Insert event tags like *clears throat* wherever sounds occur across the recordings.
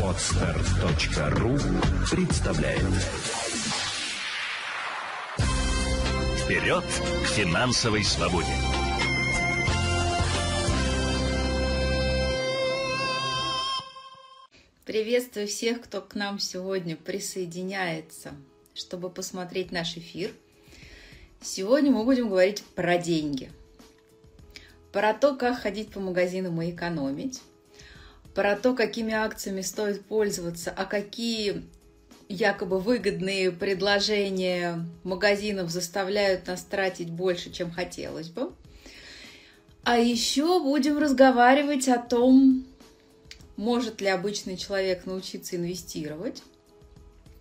Отстар.ру представляет Вперед к финансовой свободе! Приветствую всех, кто к нам сегодня присоединяется, чтобы посмотреть наш эфир. Сегодня мы будем говорить про деньги, про то, как ходить по магазинам и экономить, про то, какими акциями стоит пользоваться, а какие якобы выгодные предложения магазинов заставляют нас тратить больше, чем хотелось бы. А еще будем разговаривать о том, может ли обычный человек научиться инвестировать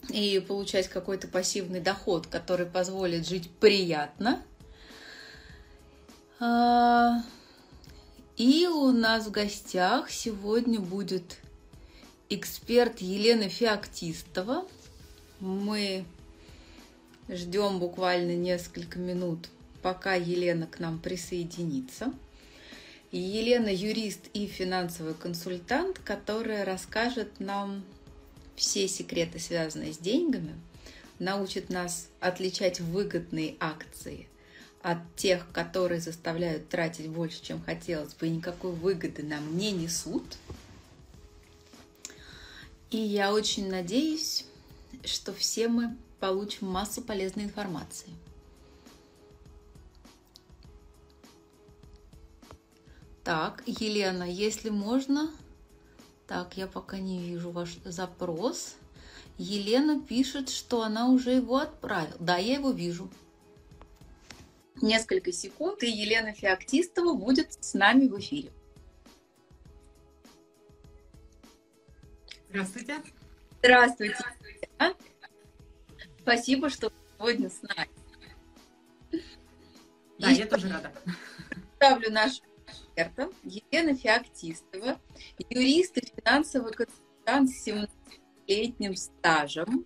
и получать какой-то пассивный доход, который позволит жить приятно. И у нас в гостях сегодня будет эксперт Елена Феоктистова. Мы ждем буквально несколько минут, пока Елена к нам присоединится. Елена юрист и финансовый консультант, которая расскажет нам все секреты, связанные с деньгами, научит нас отличать выгодные акции от тех, которые заставляют тратить больше, чем хотелось бы, и никакой выгоды нам не несут. И я очень надеюсь, что все мы получим массу полезной информации. Так, Елена, если можно... Так, я пока не вижу ваш запрос. Елена пишет, что она уже его отправила. Да, я его вижу несколько секунд, и Елена Феоктистова будет с нами в эфире. Здравствуйте. Здравствуйте. Здравствуйте. Спасибо, что сегодня с нами. Да, и я тоже рада. Ставлю нашу эксперта Елена Феоктистова, юрист и финансовый консультант с 17-летним стажем,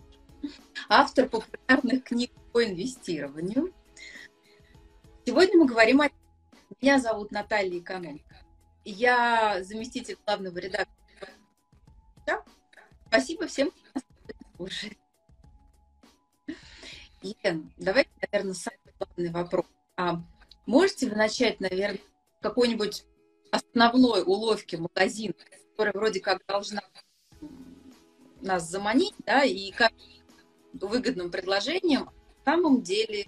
автор популярных книг по инвестированию, Сегодня мы говорим о... Меня зовут Наталья Эконом. Я заместитель главного редактора. Спасибо всем, кто нас слушает. Елена, давайте, наверное, самый главный вопрос. А можете вы начать, наверное, какой-нибудь основной уловки магазина, которая вроде как должна нас заманить, да, и как выгодным предложением, на самом деле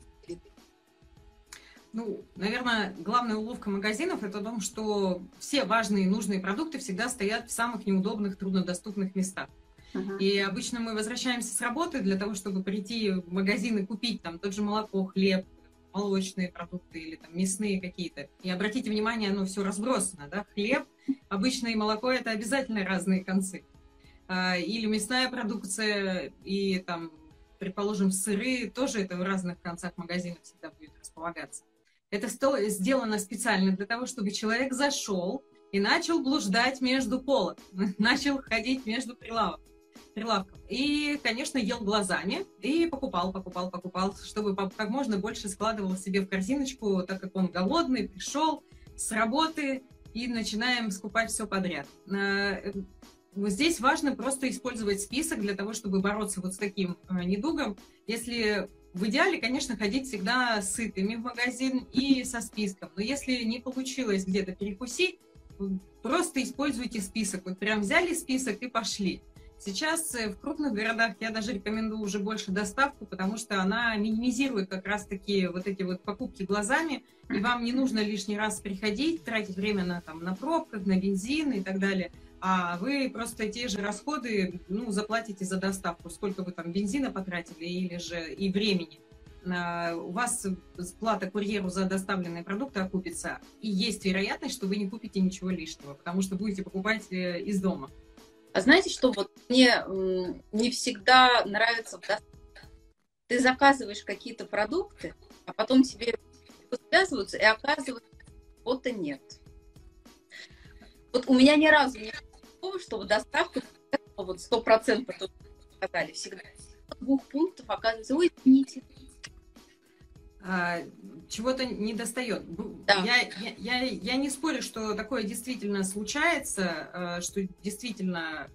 ну, наверное, главная уловка магазинов – это в том, что все важные и нужные продукты всегда стоят в самых неудобных, труднодоступных местах. Uh-huh. И обычно мы возвращаемся с работы для того, чтобы прийти в магазин и купить там тот же молоко, хлеб, молочные продукты или там мясные какие-то. И обратите внимание, оно все разбросано, да, хлеб, обычное молоко – это обязательно разные концы. А, или мясная продукция, и там, предположим, сыры, тоже это в разных концах магазина всегда будет располагаться. Это сделано специально для того, чтобы человек зашел и начал блуждать между полок, *laughs* начал ходить между прилавок, прилавком. И, конечно, ел глазами и покупал, покупал, покупал, чтобы как можно больше складывал себе в корзиночку, так как он голодный, пришел с работы и начинаем скупать все подряд. Э, здесь важно просто использовать список для того, чтобы бороться вот с таким э, недугом. Если в идеале, конечно, ходить всегда сытыми в магазин и со списком. Но если не получилось где-то перекусить, просто используйте список. Вот прям взяли список и пошли. Сейчас э, в крупных городах я даже рекомендую уже больше доставку, потому что она минимизирует как раз-таки вот эти вот покупки глазами, и вам не нужно лишний раз приходить, тратить время на, там, на пробках, на бензин и так далее а вы просто те же расходы ну, заплатите за доставку, сколько вы там бензина потратили или же и времени. У вас плата курьеру за доставленные продукты окупится, и есть вероятность, что вы не купите ничего лишнего, потому что будете покупать э, из дома. А знаете, что вот мне не всегда нравится Ты заказываешь какие-то продукты, а потом тебе связываются, и оказывается, что-то нет. Вот у меня ни разу не такого, что доставка вот сто процентов сказали всегда. Двух пунктов оказывается, ой, извините. а, чего-то не достает. Да. Я, я, я, я не спорю, что такое действительно случается, а, что действительно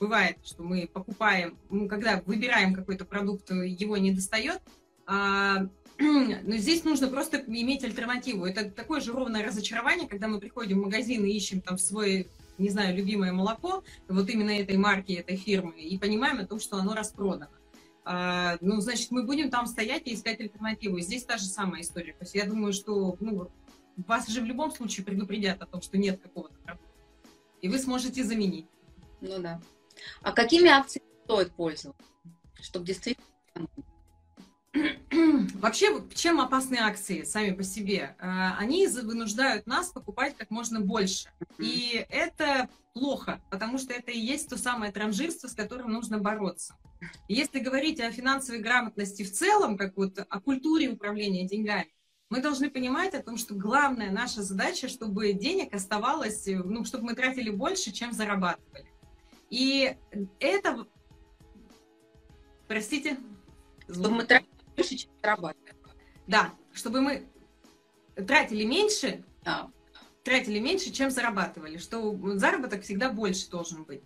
бывает, что мы покупаем, мы когда выбираем какой-то продукт, его не достает. А, *clears throat* но здесь нужно просто иметь альтернативу. Это такое же ровное разочарование, когда мы приходим в магазин и ищем там свой, не знаю, любимое молоко, вот именно этой марки, этой фирмы, и понимаем о том, что оно распродано. А, ну, значит, мы будем там стоять и искать альтернативу. Здесь та же самая история. То есть я думаю, что ну, вас же в любом случае предупредят о том, что нет какого-то продукта. И вы сможете заменить. Ну да. А какими акциями стоит пользоваться, чтобы действительно *clears throat* Вообще, чем опасны акции сами по себе? А, они вынуждают нас покупать как можно больше. И это плохо, потому что это и есть то самое транжирство, с которым нужно бороться. если говорить о финансовой грамотности в целом, как вот о культуре управления деньгами, мы должны понимать о том, что главная наша задача, чтобы денег оставалось, ну, чтобы мы тратили больше, чем зарабатывали. И это... Простите? Чтобы мы тратили больше, чем зарабатывали. Да, чтобы мы тратили меньше, а. тратили меньше, чем зарабатывали, что заработок всегда больше должен быть.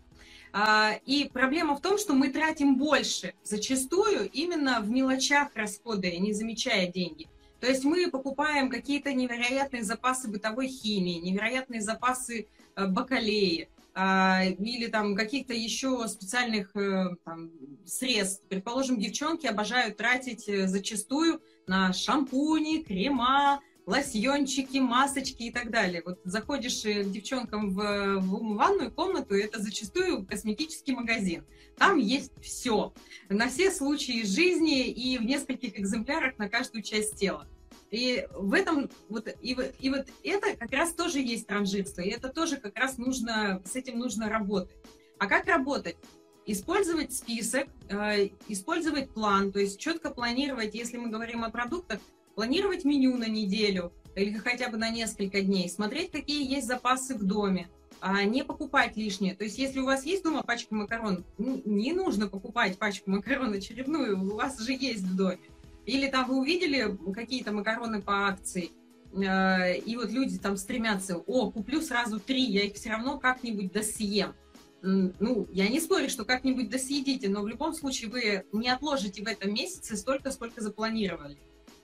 А, и проблема в том, что мы тратим больше, зачастую именно в мелочах расхода, не замечая деньги. То есть мы покупаем какие-то невероятные запасы бытовой химии, невероятные запасы э, бакалеи, или там каких-то еще специальных э, там, средств. Предположим, девчонки обожают тратить э, зачастую на шампуни, крема, лосьончики, масочки и так далее. Вот заходишь э, к девчонкам в, в ванную комнату, и это зачастую косметический магазин. Там есть все. На все случаи жизни и в нескольких экземплярах на каждую часть тела. И в этом вот и, и вот это как раз тоже есть транжирство, и это тоже как раз нужно с этим нужно работать. А как работать? Использовать список, э, использовать план, то есть четко планировать, если мы говорим о продуктах, планировать меню на неделю или хотя бы на несколько дней, смотреть, какие есть запасы в доме, а не покупать лишнее. То есть, если у вас есть дома пачка макарон, не нужно покупать пачку макарон очередную, у вас же есть в доме. Или там вы увидели какие-то макароны по акции, э, и вот люди там стремятся, о, куплю сразу три, я их все равно как-нибудь досъем. Ну, я не спорю, что как-нибудь досъедите, но в любом случае вы не отложите в этом месяце столько, сколько запланировали.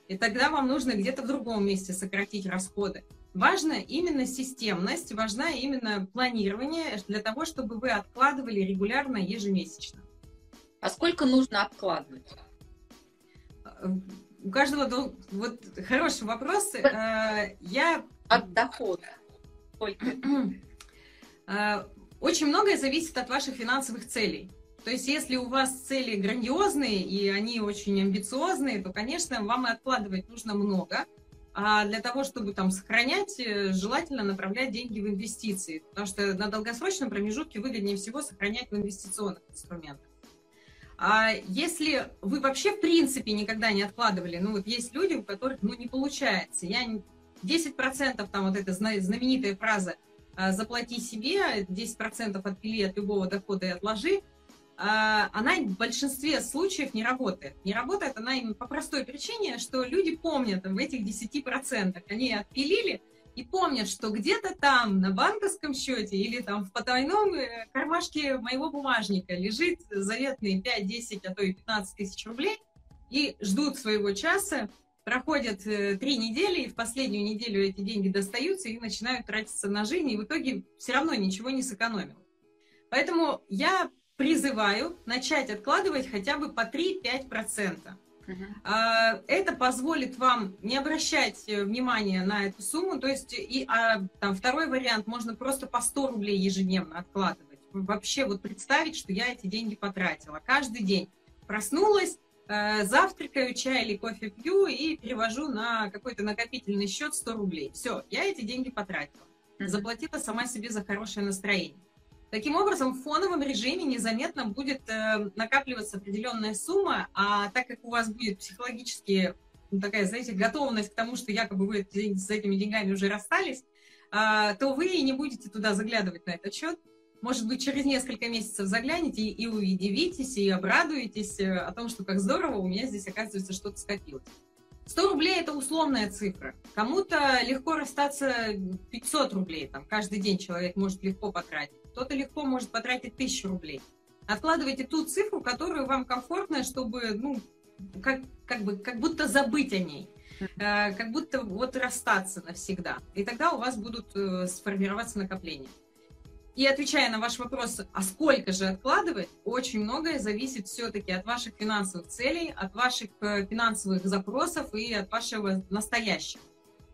И тогда вам нужно где-то в другом месте сократить расходы. Важна именно системность, важна именно планирование для того, чтобы вы откладывали регулярно, ежемесячно. А сколько нужно откладывать? У каждого вот хороший вопрос. Э, я от дохода. *clears throat* Э, очень многое зависит от ваших финансовых целей. То есть, если у вас цели грандиозные и они очень амбициозные, то, конечно, вам и откладывать нужно много. А для того, чтобы там сохранять, э, желательно направлять деньги в инвестиции, потому что на долгосрочном промежутке выгоднее всего сохранять в инвестиционных инструментах. А если вы вообще в принципе никогда не откладывали, ну вот есть люди, у которых ну не получается, я 10% там вот эта знаменитая фраза а, «заплати себе, 10% отпили от любого дохода и отложи», а, она в большинстве случаев не работает. Не работает она именно по простой причине, что люди помнят в этих 10%. Они отпилили, и помнят, что где-то там на банковском счете или там в потайном э, кармашке моего бумажника лежит заветные 5, 10, а то и 15 тысяч рублей, и ждут своего часа, проходят э, три недели, и в последнюю неделю эти деньги достаются и начинают тратиться на жизнь, и в итоге все равно ничего не сэкономил. Поэтому я призываю начать откладывать хотя бы по 3-5%. Uh-huh. Это позволит вам не обращать э, внимания на эту сумму. То есть, и, а, там, второй вариант, можно просто по 100 рублей ежедневно откладывать. Вообще вот представить, что я эти деньги потратила. Каждый день проснулась, э, завтракаю, чай или кофе пью и перевожу на какой-то накопительный счет 100 рублей. Все, я эти деньги потратила. Заплатила сама себе за хорошее настроение. Таким образом, в фоновом режиме незаметно будет э, накапливаться определенная сумма, а так как у вас будет психологически ну, такая, знаете, готовность к тому, что якобы вы с этими деньгами уже расстались, э, то вы не будете туда заглядывать на этот счет. Может быть, через несколько месяцев заглянете и, и удивитесь, и обрадуетесь э, о том, что как здорово у меня здесь, оказывается, что-то скопилось. 100 рублей – это условная цифра. Кому-то легко расстаться 500 рублей. Там, каждый день человек может легко потратить. Кто-то легко может потратить 1000 рублей. Откладывайте ту цифру, которую вам комфортно, чтобы, ну, как, как, бы, как будто забыть о ней. Э, как будто вот расстаться навсегда. И тогда у вас будут э, сформироваться накопления. И отвечая на ваш вопрос, а сколько же откладывать, очень многое зависит все-таки от ваших финансовых целей, от ваших э, финансовых запросов и от вашего настоящего.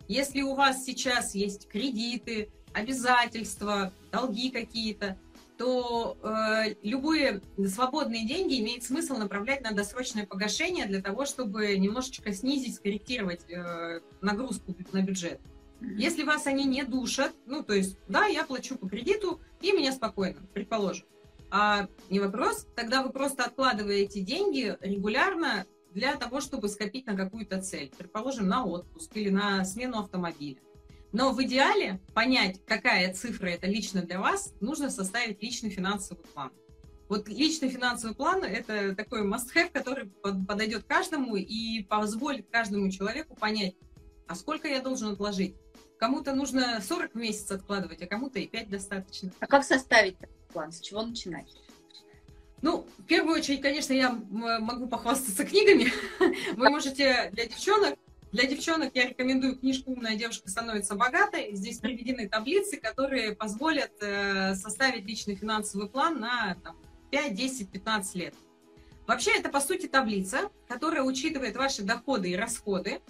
Если у вас сейчас есть кредиты, обязательства, долги какие-то, то э, любые свободные деньги имеет смысл направлять на досрочное погашение для того, чтобы немножечко снизить, скорректировать э, нагрузку на бюджет. Если вас они не душат, ну, то есть, да, я плачу по кредиту, и меня спокойно, предположим. А не вопрос, тогда вы просто откладываете деньги регулярно для того, чтобы скопить на какую-то цель. Предположим, на отпуск или на смену автомобиля. Но в идеале понять, какая цифра это лично для вас, нужно составить личный финансовый план. Вот личный финансовый план – это такой must-have, который подойдет каждому и позволит каждому человеку понять, а сколько я должен отложить, Кому-то нужно 40 месяцев откладывать, а кому-то и 5 достаточно. А как составить план? С чего начинать? Ну, в первую очередь, конечно, я могу похвастаться книгами. *laughs* Вы можете для девчонок для девчонок я рекомендую книжку «Умная девушка становится богатой». Здесь приведены таблицы, которые позволят э, составить личный финансовый план на там, 5, 10, 15 лет. Вообще, это, по сути, таблица, которая учитывает ваши доходы и расходы,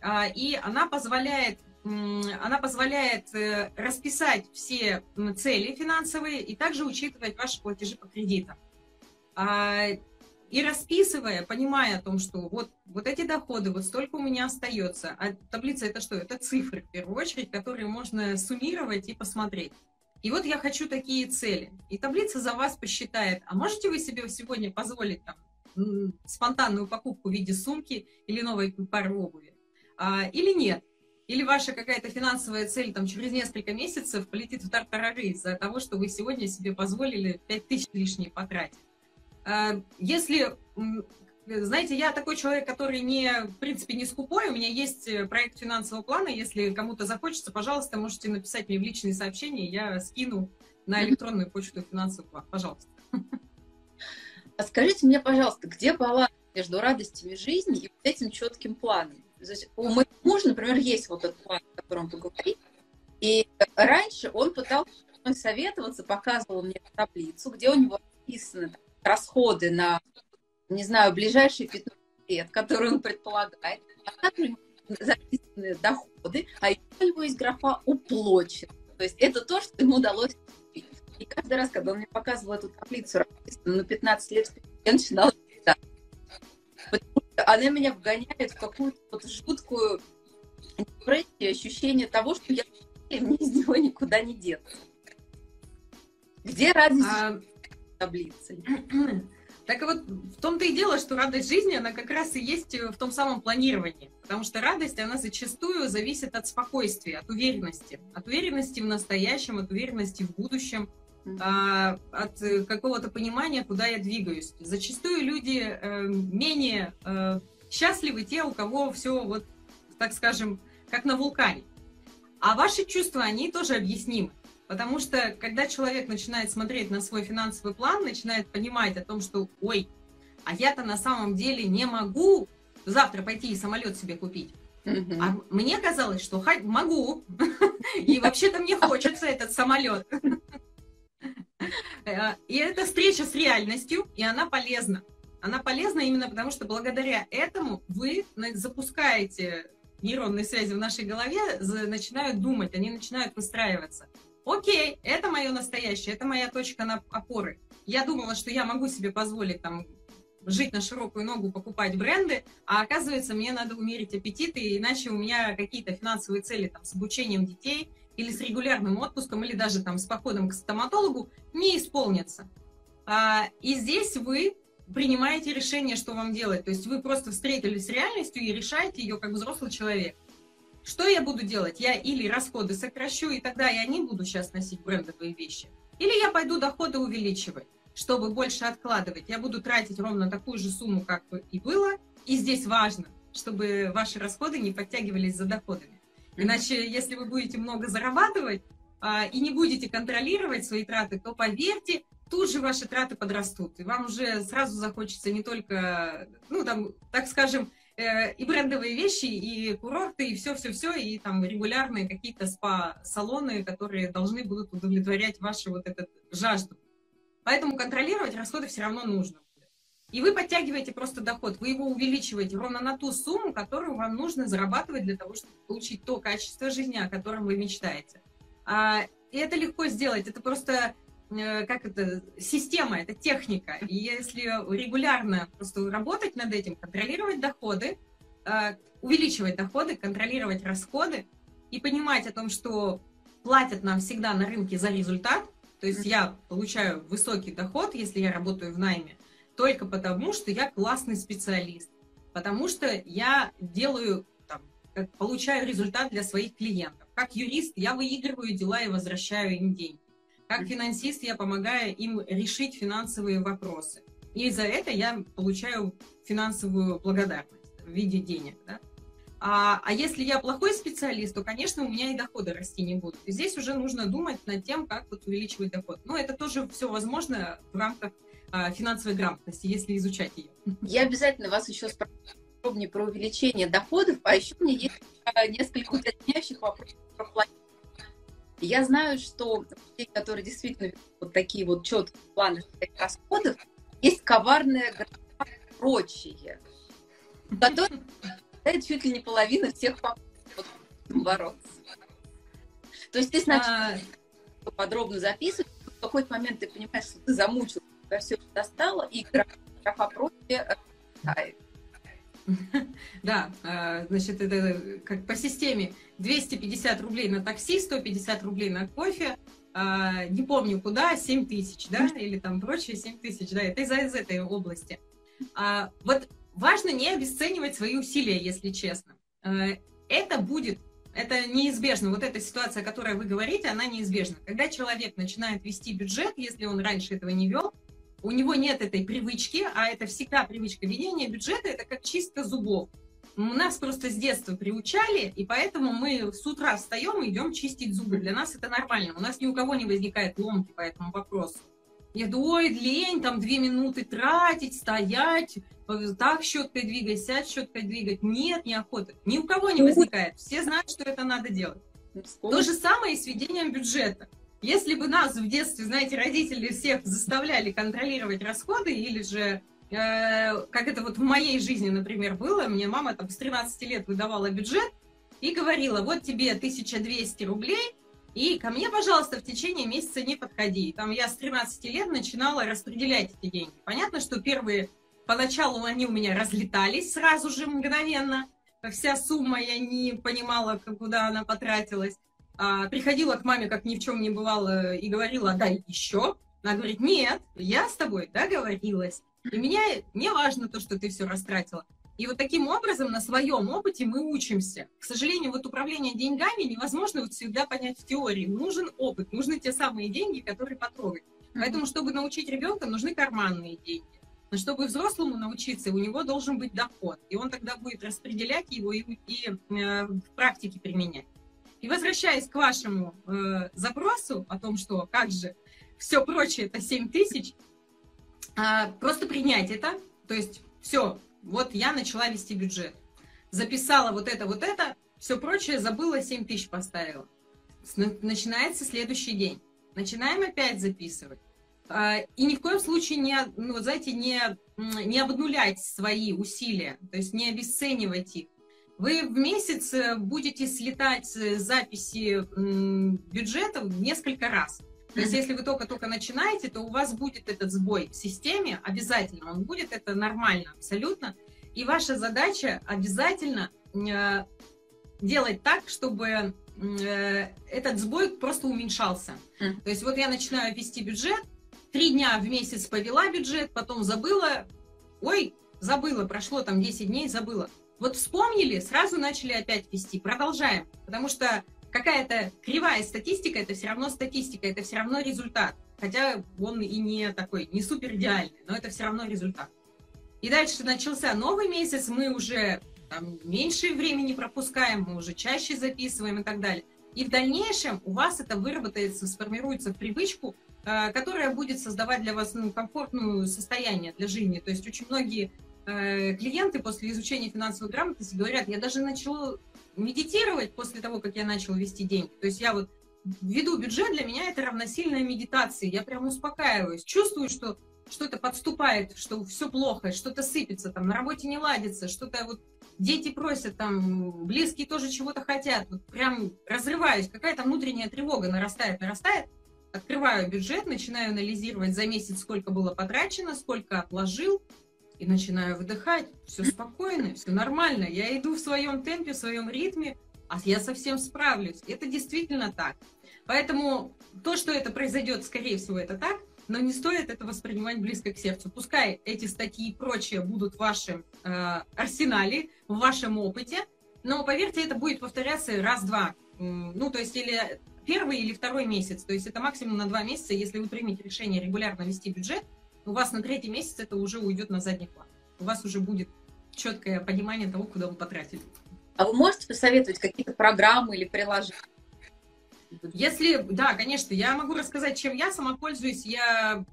э, и она позволяет она позволяет э, расписать все цели финансовые и также учитывать ваши платежи по кредитам. И расписывая, понимая о том, что вот, вот эти доходы, вот столько у меня остается. А таблица это что? Это цифры, в первую очередь, которые можно суммировать и посмотреть. И вот я хочу такие цели. И таблица за вас посчитает, а можете вы себе сегодня позволить там, спонтанную покупку в виде сумки или новой пары обуви? А, или нет? Или ваша какая-то финансовая цель там через несколько месяцев полетит в тартарары из-за того, что вы сегодня себе позволили 5 тысяч лишние потратить. А, если, знаете, я такой человек, который не, в принципе, не скупой, у меня есть э, проект финансового плана, если кому-то захочется, пожалуйста, можете написать мне в личные сообщения, я скину на электронную почту финансовый план, пожалуйста. А скажите мне, пожалуйста, где баланс между радостями жизни и этим четким планом? у моего мужа, например, есть вот этот план, о котором вы говорите, и раньше он пытался советоваться, показывал мне таблицу, где у него написаны расходы на, не знаю, ближайшие 15 лет, которые он предполагает, а также записаны доходы, а еще у него есть графа уплочен. То есть это то, что ему удалось И каждый раз, когда он мне показывал эту таблицу, расписанную на 15 лет, я начинала она меня вгоняет в какую-то вот жуткую депрессию, ощущение того, что я мне из него никуда не деться. Где радость а... таблицы? *clears throat* Так вот, в том-то и дело, что радость жизни, она как раз и есть в том самом планировании. Потому что радость, она зачастую зависит от спокойствия, от уверенности. От уверенности в настоящем, от уверенности в будущем, а, от какого-то понимания, куда я двигаюсь. Зачастую люди э, менее э, счастливы те, у кого все вот, так скажем, как на вулкане. А ваши чувства, они тоже объяснимы. Потому что, когда человек начинает смотреть на свой финансовый план, начинает понимать о том, что, ой, а я-то на самом деле не могу завтра пойти и самолет себе купить. А мне казалось, что могу. *laughs* И вообще-то мне хочется этот самолет. *laughs* Э, и это встреча с реальностью, и она полезна. Она полезна именно потому, что благодаря этому вы запускаете нейронные связи в нашей голове, начинают думать, они начинают выстраиваться. Окей, это мое настоящее, это моя точка на опоры. Я думала, что я могу себе позволить там жить на широкую ногу, покупать бренды, а оказывается, мне надо умерить аппетиты, иначе у меня какие-то финансовые цели там, с обучением детей или с регулярным отпуском, или даже там с походом к стоматологу не исполнятся. А, и здесь вы принимаете решение, что вам делать. То есть вы просто встретились с реальностью и решаете ее как взрослый человек. Что я буду делать? Я или расходы сокращу, и тогда я не буду сейчас носить брендовые вещи. Или я пойду доходы увеличивать, чтобы больше откладывать. Я буду тратить ровно такую же сумму, как и было. И здесь важно, чтобы ваши расходы не подтягивались за доходами. Иначе, если вы будете много зарабатывать а, и не будете контролировать свои траты, то поверьте, тут же ваши траты подрастут. И вам уже сразу захочется не только, ну, там, так скажем, и брендовые вещи, и курорты, и все-все-все, и там регулярные какие-то спа-салоны, которые должны будут удовлетворять вашу вот эту жажду. Поэтому контролировать расходы все равно нужно. И вы подтягиваете просто доход, вы его увеличиваете ровно на ту сумму, которую вам нужно зарабатывать для того, чтобы получить то качество жизни, о котором вы мечтаете. А, и это легко сделать, это просто э, как это, система, это техника. И если регулярно просто работать над этим, контролировать доходы, э, увеличивать доходы, контролировать расходы и понимать о том, что платят нам всегда на рынке за результат, то есть я получаю высокий доход, если я работаю в найме, только потому, что я классный специалист, потому что я делаю, там, получаю результат для своих клиентов. Как юрист я выигрываю дела и возвращаю им деньги. Как финансист я помогаю им решить финансовые вопросы. И за это я получаю финансовую благодарность в виде денег. Да? А, а если я плохой специалист, то, конечно, у меня и доходы расти не будут. И здесь уже нужно думать над тем, как вот увеличивать доход. Но это тоже все возможно в рамках а, финансовой грамотности, если изучать ее. Я обязательно вас еще спрошу подробнее про увеличение доходов, а еще у меня есть а, несколько уточняющих вопросов про планирование. Я знаю, что те, которые действительно вот такие вот четкие планы расходов, есть коварная прочие, которые чуть ли не половина всех попыток бороться. То есть ты сначала а... подробно записываешь, в какой-то момент ты понимаешь, что ты замучил тебя все достало, и графа против *laughs* Да, а, значит, это как по системе 250 рублей на такси, 150 рублей на кофе, а, не помню куда, 7 тысяч, да, или там прочее 7 тысяч, да, это из, из этой области. А, вот важно не обесценивать свои усилия, если честно. Это будет, это неизбежно. Вот эта ситуация, о которой вы говорите, она неизбежна. Когда человек начинает вести бюджет, если он раньше этого не вел, у него нет этой привычки, а это всегда привычка ведения бюджета, это как чистка зубов. Нас просто с детства приучали, и поэтому мы с утра встаем и идем чистить зубы. Для нас это нормально. У нас ни у кого не возникает ломки по этому вопросу. Я думаю, ой, лень, там две минуты тратить, стоять, так щеткой двигать, сядь щеткой двигать. Нет, неохота. Ни у кого не возникает. Все знают, что это надо делать. То же самое и с ведением бюджета. Если бы нас в детстве, знаете, родители всех заставляли контролировать расходы, или же, э, как это вот в моей жизни, например, было, мне мама там с 13 лет выдавала бюджет и говорила, вот тебе 1200 рублей, и ко мне, пожалуйста, в течение месяца не подходи. Там я с 13 лет начинала распределять эти деньги. Понятно, что первые, поначалу они у меня разлетались сразу же мгновенно. Вся сумма, я не понимала, куда она потратилась а, приходила к маме, как ни в чем не бывало, и говорила, дай еще. Она говорит, нет, я с тобой договорилась. И меня не важно то, что ты все растратила. И вот таким образом на своем опыте мы учимся. К сожалению, вот управление деньгами невозможно вот всегда понять в теории. Нужен опыт, нужны те самые деньги, которые потрогать. Поэтому, чтобы научить ребенка, нужны карманные деньги. Но чтобы взрослому научиться, у него должен быть доход. И он тогда будет распределять его и, и э, в практике применять. И возвращаясь к вашему э, запросу о том, что как же все прочее это 7 тысяч, э, просто принять это, то есть все, вот я начала вести бюджет, записала вот это, вот это, все прочее забыла, 7 тысяч поставила. Начинается следующий день. Начинаем опять записывать. А, и ни в коем случае не, ну, знаете, не, не обнулять свои усилия, то есть не обесценивать их. Вы в месяц э, будете слетать записи бюджета несколько раз. То есть, если вы только-только начинаете, то у вас будет этот сбой в системе, обязательно он будет, это нормально абсолютно. И ваша задача обязательно э, делать так, чтобы э, этот сбой просто уменьшался. То есть, вот я начинаю вести бюджет, три дня в месяц повела бюджет, потом забыла, ой, забыла, прошло там 10 дней, забыла. Вот вспомнили, сразу начали опять вести. Продолжаем. Потому что какая-то кривая статистика, это все равно статистика, это все равно результат. Хотя он и не такой, не супер идеальный, но это все равно результат. И дальше начался новый месяц, мы уже там меньше времени пропускаем, мы уже чаще записываем и так далее. И в дальнейшем у вас это выработается, сформируется в привычку, э, которая будет создавать для вас ну, комфортное состояние для жизни. То есть очень многие клиенты после изучения финансовой грамотности говорят, я даже начала медитировать после того, как я начала вести деньги. То есть я вот веду бюджет, для меня это равносильная медитация. Я прям успокаиваюсь, чувствую, что что-то подступает, что все плохо, что-то сыпется, там на работе не ладится, что-то вот дети просят, там близкие тоже чего-то хотят, вот прям разрываюсь, какая-то внутренняя тревога нарастает, нарастает, открываю бюджет, начинаю анализировать за месяц, сколько было потрачено, сколько отложил, и начинаю выдыхать, все спокойно, все нормально, я иду в своем темпе, в своем ритме, а я совсем справлюсь. Это действительно так. Поэтому то, что это произойдет, скорее всего, это так, но не стоит это воспринимать близко к сердцу. Пускай эти статьи и прочее будут в вашем э, арсенале, в вашем опыте, но поверьте, это будет повторяться раз-два. Ну, то есть или первый или второй месяц. То есть это максимум на два месяца. Если вы примете решение регулярно вести бюджет, у вас на третий месяц это уже уйдет на задний план. У вас уже будет четкое понимание того, куда вы потратили. А вы можете посоветовать какие-то программы или приложения? Если, да, конечно, я могу рассказать, чем я сама пользуюсь. Я,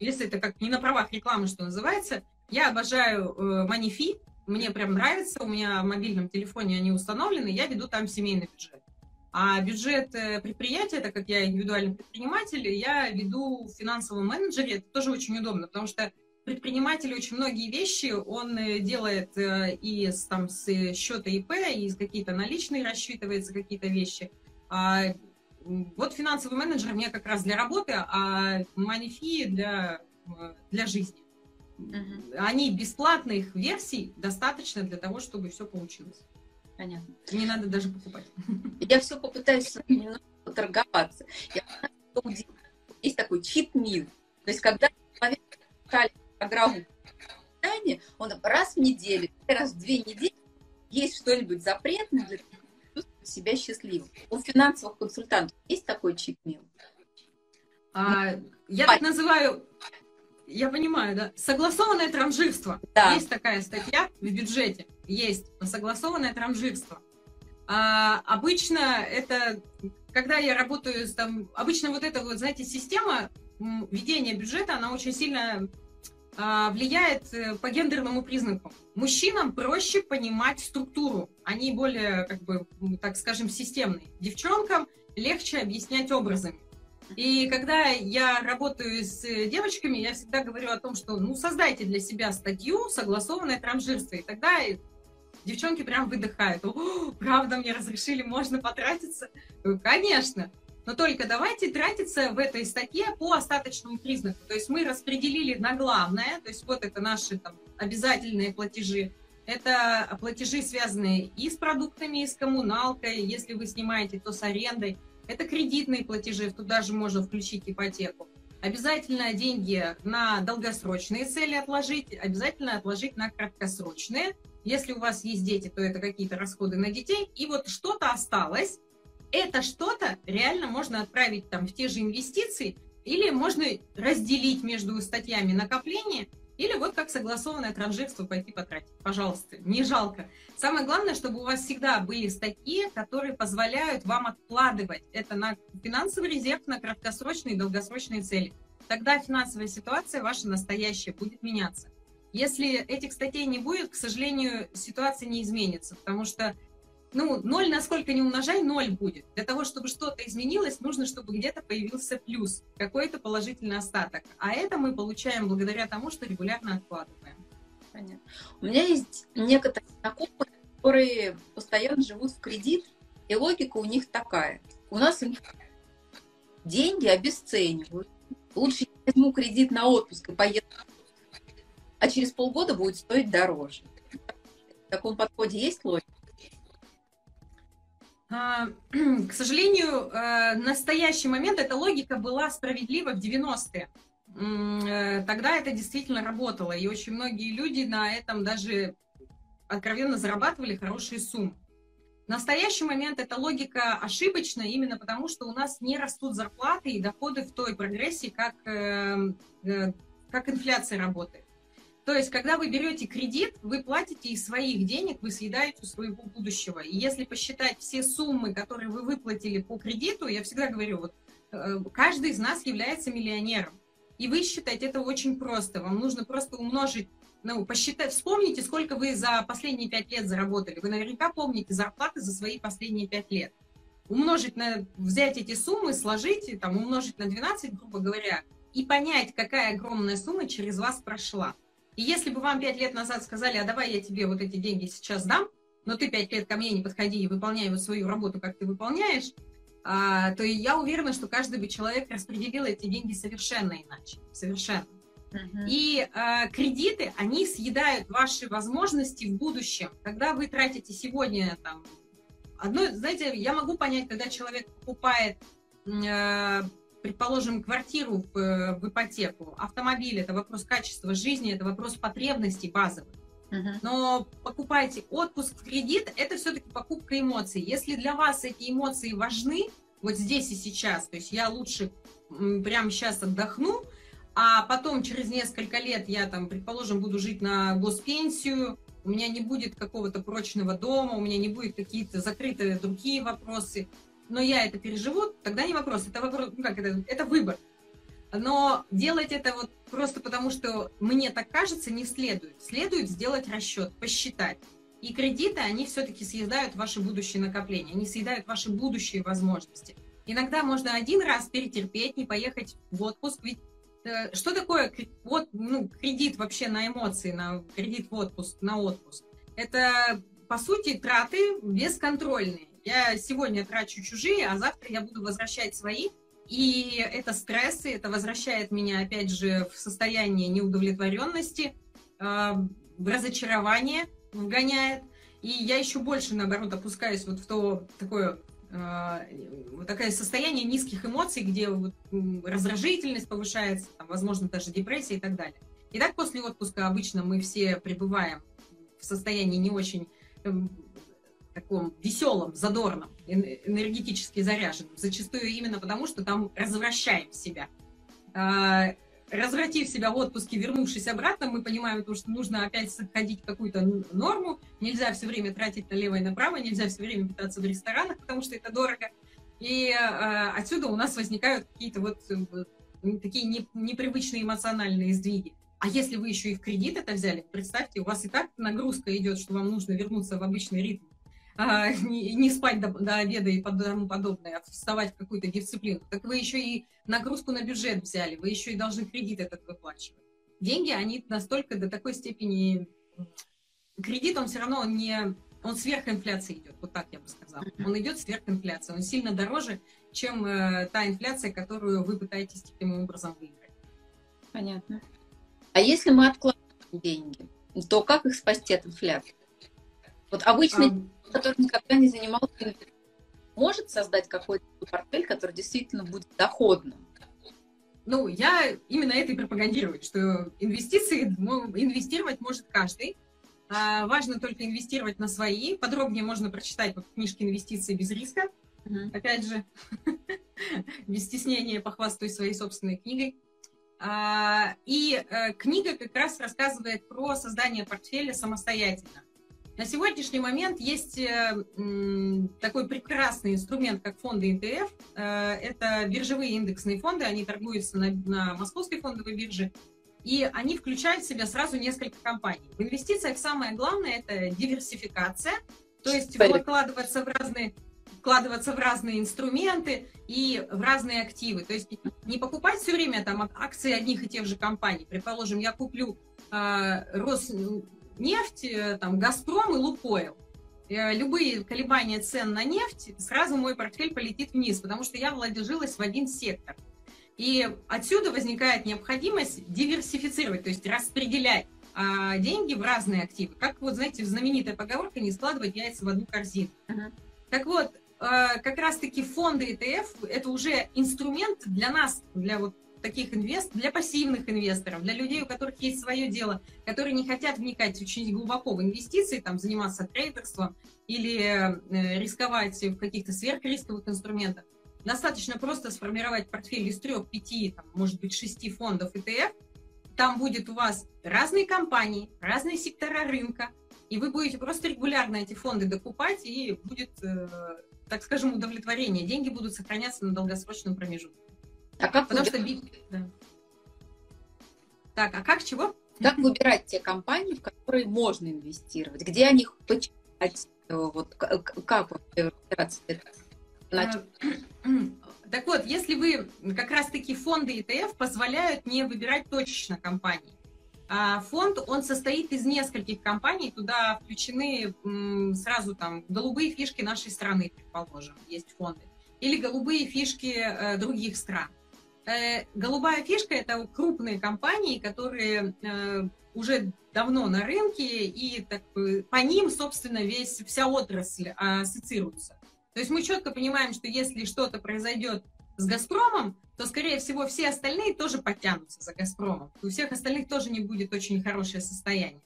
если это как не на правах рекламы, что называется, я обожаю э, Манифи, мне прям нравится, у меня в мобильном телефоне они установлены, я веду там семейный бюджет. А бюджет э, предприятия, так как я индивидуальный предприниматель, я веду в финансовом менеджере, это тоже очень удобно, потому что предприниматель очень многие вещи он э, делает и с, там, с счета ИП, и какие-то наличные рассчитывается какие-то вещи. А вот финансовый менеджер мне как раз для работы, а манифи для, для жизни. Угу. Они бесплатных версий достаточно для того, чтобы все получилось. Понятно. Не надо даже покупать. *laughs* Я все попытаюсь немного поторговаться. Я есть такой чит-мил. То есть, когда человек программу питания, он раз в неделю, раз в две недели есть что-нибудь запретное для себя счастливым. У финансовых консультантов есть такой чипмил? А, я так называю, я понимаю, да, согласованное транжирство. Да. Есть такая статья в бюджете, есть согласованное транжирство. А, обычно это, когда я работаю там, обычно вот эта вот, знаете, система ведения бюджета, она очень сильно а, влияет э, по гендерному признаку. Мужчинам проще понимать структуру, они более, как бы, так скажем, системные. Девчонкам легче объяснять образами. И когда я работаю с девочками, я всегда говорю о том, что ну создайте для себя статью согласованное транжирство, и тогда девчонки прям выдыхают. Правда, мне разрешили, можно потратиться? Конечно. Но только давайте тратиться в этой статье по остаточному признаку. То есть мы распределили на главное, то есть вот это наши там, обязательные платежи. Это платежи, связанные и с продуктами, и с коммуналкой. Если вы снимаете, то с арендой. Это кредитные платежи, туда же можно включить ипотеку. Обязательно деньги на долгосрочные цели отложить, обязательно отложить на краткосрочные. Если у вас есть дети, то это какие-то расходы на детей. И вот что-то осталось, это что-то реально можно отправить там в те же инвестиции, или можно разделить между статьями накопления, или вот как согласованное транжирство пойти потратить. Пожалуйста, не жалко. Самое главное, чтобы у вас всегда были статьи, которые позволяют вам откладывать это на финансовый резерв, на краткосрочные и долгосрочные цели. Тогда финансовая ситуация ваша настоящая будет меняться. Если этих статей не будет, к сожалению, ситуация не изменится, потому что ну, ноль насколько не умножай, ноль будет. Для того, чтобы что-то изменилось, нужно, чтобы где-то появился плюс, какой-то положительный остаток. А это мы получаем благодаря тому, что регулярно откладываем. Понятно. У меня есть некоторые знакомые, которые постоянно живут в кредит, и логика у них такая. У нас деньги обесценивают. Лучше я возьму кредит на отпуск и поеду, а через полгода будет стоить дороже. В таком подходе есть логика? А, *clears throat* к сожалению, э, настоящий момент эта логика была справедлива в 90-е. Э, тогда это действительно работало, и очень многие люди на этом даже откровенно зарабатывали хорошие суммы. В настоящий момент эта логика ошибочна именно потому, что у нас не растут зарплаты и доходы в той прогрессии, как, э, как инфляция работает. То есть, когда вы берете кредит, вы платите из своих денег, вы съедаете своего будущего. И если посчитать все суммы, которые вы выплатили по кредиту, я всегда говорю, вот э, каждый из нас является миллионером. И вы считаете это очень просто. Вам нужно просто умножить, ну, посчитать, вспомните, сколько вы за последние пять лет заработали. Вы наверняка помните зарплаты за свои последние пять лет. Умножить на, взять эти суммы, сложить, там, умножить на 12, грубо говоря, и понять, какая огромная сумма через вас прошла. И если бы вам пять лет назад сказали, а давай я тебе вот эти деньги сейчас дам, но ты пять лет ко мне не подходи и выполняй вот свою работу, как ты выполняешь, а, то я уверена, что каждый бы человек распределил эти деньги совершенно иначе. Совершенно. Uh-huh. И а, кредиты, они съедают ваши возможности в будущем. Когда вы тратите сегодня там, одно, знаете, я могу понять, когда человек покупает э, предположим, квартиру в, в ипотеку, автомобиль – это вопрос качества жизни, это вопрос потребностей базовых. Но покупайте отпуск в кредит – это все-таки покупка эмоций. Если для вас эти эмоции важны, вот здесь и сейчас, то есть я лучше прямо сейчас отдохну, а потом через несколько лет я там, предположим, буду жить на госпенсию, у меня не будет какого-то прочного дома, у меня не будет какие-то закрытые другие вопросы – но я это переживу, тогда не вопрос. Это вопрос, ну как это, это выбор. Но делать это вот просто потому, что мне так кажется, не следует. Следует сделать расчет, посчитать. И кредиты, они все-таки съедают ваши будущие накопления, они съедают ваши будущие возможности. Иногда можно один раз перетерпеть, не поехать в отпуск. Ведь э, что такое вот, ну, кредит вообще на эмоции, на кредит в отпуск, на отпуск? Это, по сути, траты бесконтрольные. Я сегодня трачу чужие, а завтра я буду возвращать свои. И это стрессы, это возвращает меня, опять же, в состояние неудовлетворенности, э, в разочарование вгоняет. И я еще больше, наоборот, опускаюсь вот в то такое э, вот такое состояние низких эмоций, где вот раздражительность повышается, там, возможно, даже депрессия и так далее. И так после отпуска обычно мы все пребываем в состоянии не очень эм, таком веселом, задорном, энергетически заряженном. Зачастую именно потому, что там развращаем себя. А, развратив себя в отпуске, вернувшись обратно, мы понимаем, то, что нужно опять сходить в какую-то норму. Нельзя все время тратить налево и направо, нельзя все время питаться в ресторанах, потому что это дорого. И э, отсюда у нас возникают какие-то вот э, такие не, непривычные эмоциональные сдвиги. А если вы еще и в кредит это взяли, представьте, у вас и так нагрузка идет, что вам нужно вернуться в обычный ритм а, не, не спать до, до обеда и тому подобное, а вставать в какую-то дисциплину, так вы еще и нагрузку на бюджет взяли, вы еще и должны кредит этот выплачивать. Деньги, они настолько до такой степени... Кредит, он все равно не... Он сверх инфляции идет, вот так я бы сказала. Он идет сверх инфляции, он сильно дороже, чем э, та инфляция, которую вы пытаетесь таким образом выиграть. Понятно. А если мы откладываем деньги, то как их спасти от инфляции? Вот обычно а который никогда не занимался может создать какой-то портфель, который действительно будет доходным? Ну, я именно это и пропагандирую, что инвестиции, инвестировать может каждый. А, важно только инвестировать на свои. Подробнее можно прочитать в книжке «Инвестиции без риска». Uh-huh. Опять же, *laughs* без стеснения похвастаюсь своей собственной книгой. А, и э, книга как раз рассказывает про создание портфеля самостоятельно. На сегодняшний момент есть э, такой прекрасный инструмент, как фонды НТФ. Э, это биржевые индексные фонды, они торгуются на, на московской фондовой бирже. И они включают в себя сразу несколько компаний. В инвестициях самое главное – это диверсификация, то есть вкладываться в разные вкладываться в разные инструменты и в разные активы. То есть не покупать все время там акции одних и тех же компаний. Предположим, я куплю э, Рос, нефть, э, там, Газпром и Лукойл. Э, любые колебания цен на нефть, сразу мой портфель полетит вниз, потому что я вложилась в один сектор. И отсюда возникает необходимость диверсифицировать, то есть распределять а, деньги в разные активы. Как вот, знаете, знаменитая поговорка «не складывать яйца в одну корзину». Uh-huh. Так вот, а, как раз-таки фонды ETF – это уже инструмент для нас, для вот таких инвест для пассивных инвесторов, для людей, у которых есть свое дело, которые не хотят вникать очень глубоко в инвестиции, там, заниматься трейдерством или э, рисковать в каких-то сверхрисковых инструментах. Достаточно просто сформировать портфель из трех, пяти, там, может быть, шести фондов ETF, там будет у вас разные компании, разные сектора рынка, и вы будете просто регулярно эти фонды докупать, и будет, э, так скажем, удовлетворение. Деньги будут сохраняться на долгосрочном промежутке. А как Потому что... Да. Так, а как чего? Как выбирать те компании, в которые можно инвестировать? Где они почитать? Вот, как разбираться? *clears throat* Так вот, если вы, как раз-таки фонды ETF позволяют не выбирать точечно компании. А фонд, он состоит из нескольких компаний, туда включены сразу там голубые фишки нашей страны, предположим, есть фонды, или голубые фишки э, других стран. Э, голубая фишка – это крупные компании, которые э, уже давно на рынке, и так, по ним, собственно, весь, вся отрасль ассоциируется. То есть мы четко понимаем, что если что-то произойдет с «Газпромом», то, скорее всего, все остальные тоже подтянутся за «Газпромом». У всех остальных тоже не будет очень хорошее состояние.